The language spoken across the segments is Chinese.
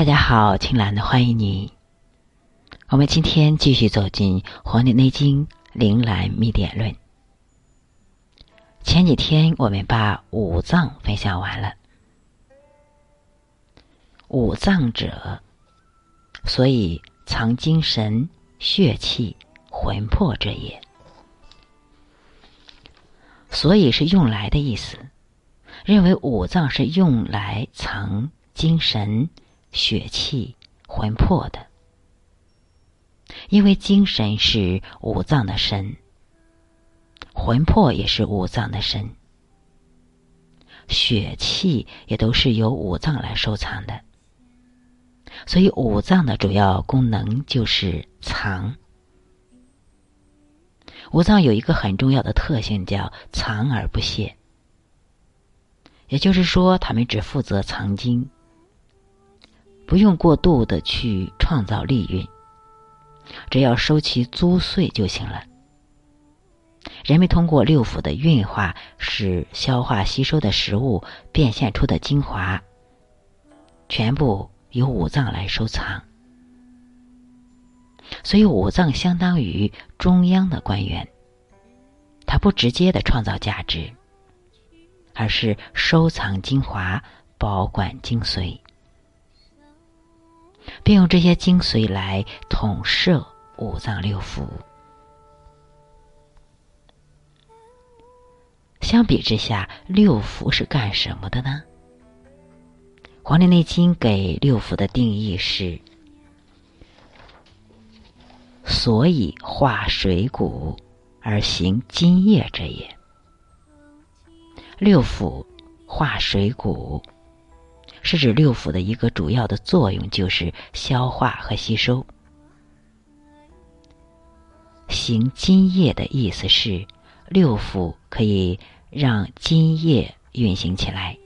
大家好，青兰的欢迎你。我们今天继续走进《黄帝内经·灵兰秘典论》。前几天我们把五脏分享完了。五脏者，所以藏精神、血气、魂魄者也。所以是用来的意思。认为五脏是用来藏精神、血气、魂魄的，因为精神是五脏的身，魂魄也是五脏的身，血气也都是由五脏来收藏的，所以五脏的主要功能就是藏。五脏有一个很重要的特性，叫藏而不泄。也就是说，他们只负责藏精，不用过度的去创造利运，只要收其租税就行了。人们通过六腑的运化，使消化吸收的食物变现出的精华，全部由五脏来收藏。所以，五脏相当于中央的官员，它不直接的创造价值。而是收藏精华，保管精髓，并用这些精髓来统摄五脏六腑。相比之下，六腑是干什么的呢？《黄帝内经》给六腑的定义是：所以化水谷而行津液者也。六腑化水谷，是指六腑的一个主要的作用就是消化和吸收。行津液的意思是，六腑可以让津液运行起来，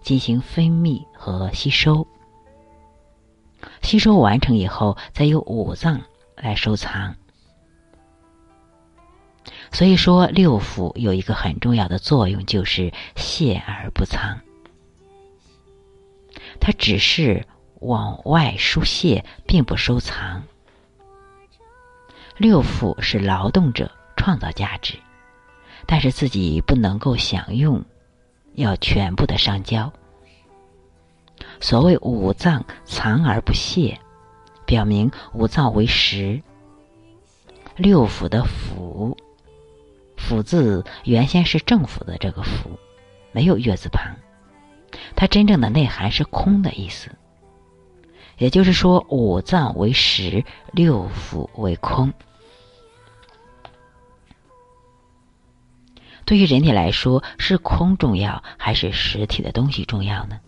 进行分泌和吸收。吸收完成以后，再由五脏来收藏。所以说，六腑有一个很重要的作用，就是泄而不藏。它只是往外疏泄，并不收藏。六腑是劳动者，创造价值，但是自己不能够享用，要全部的上交。所谓五脏藏而不泄，表明五脏为实。六腑的腑。腑字原先是政府的这个府，没有月字旁，它真正的内涵是空的意思。也就是说，五脏为实，六腑为空。对于人体来说，是空重要还是实体的东西重要呢？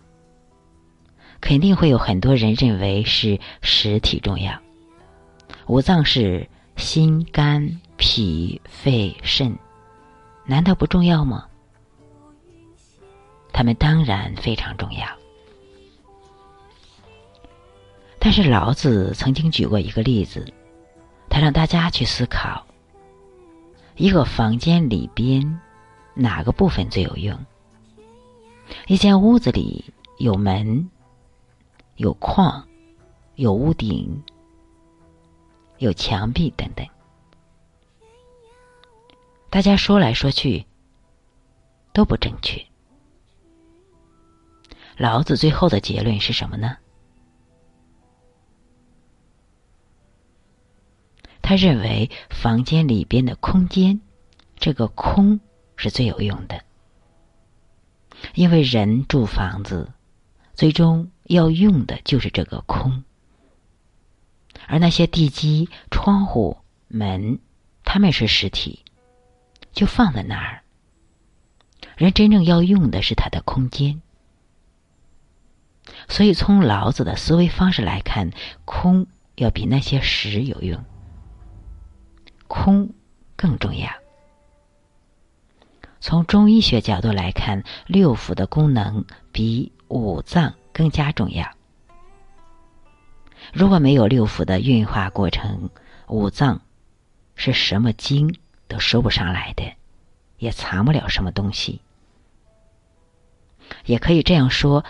肯定会有很多人认为是实体重要。五脏是心、肝、脾、肺、肾。难道不重要吗？他们当然非常重要。但是老子曾经举过一个例子，他让大家去思考：一个房间里边哪个部分最有用？一间屋子里有门、有框、有屋顶、有墙壁等等。大家说来说去都不正确。老子最后的结论是什么呢？他认为房间里边的空间，这个空是最有用的，因为人住房子，最终要用的就是这个空，而那些地基、窗户、门，他们是实体。就放在那儿。人真正要用的是他的空间，所以从老子的思维方式来看，空要比那些实有用，空更重要。从中医学角度来看，六腑的功能比五脏更加重要。如果没有六腑的运化过程，五脏是什么精？都收不上来的，也藏不了什么东西。也可以这样说，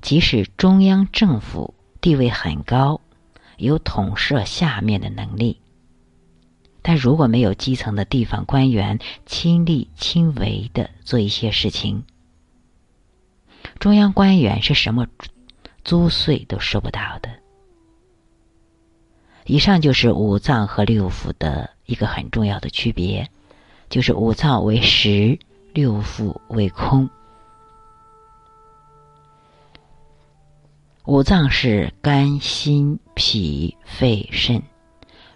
即使中央政府地位很高，有统摄下面的能力。但如果没有基层的地方官员亲力亲为的做一些事情，中央官员是什么租税都收不到的。以上就是五脏和六腑的一个很重要的区别，就是五脏为实，六腑为空。五脏是肝、心、脾、肺、肾，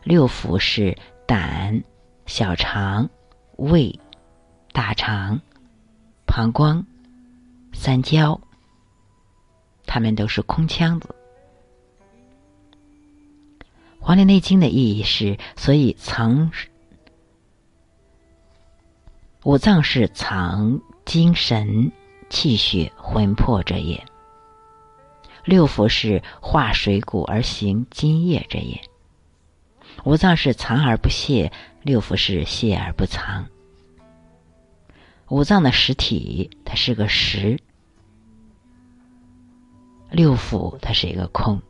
六腑是。胆、小肠、胃、大肠、膀胱、三焦，它们都是空腔子。《黄帝内经》的意义是：所以藏五脏是藏精神、气血、魂魄者也；六腑是化水谷而行津液者也。五脏是藏而不泄，六腑是泄而不藏。五脏的实体，它是个实；六腑它是一个空。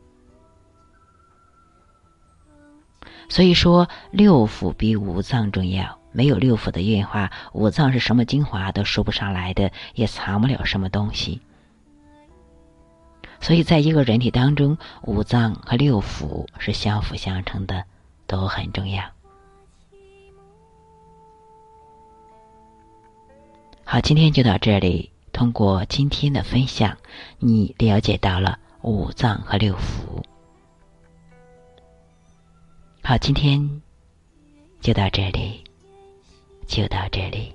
所以说，六腑比五脏重要。没有六腑的运化，五脏是什么精华都说不上来的，也藏不了什么东西。所以，在一个人体当中，五脏和六腑是相辅相成的。都很重要。好，今天就到这里。通过今天的分享，你了解到了五脏和六腑。好，今天就到这里，就到这里。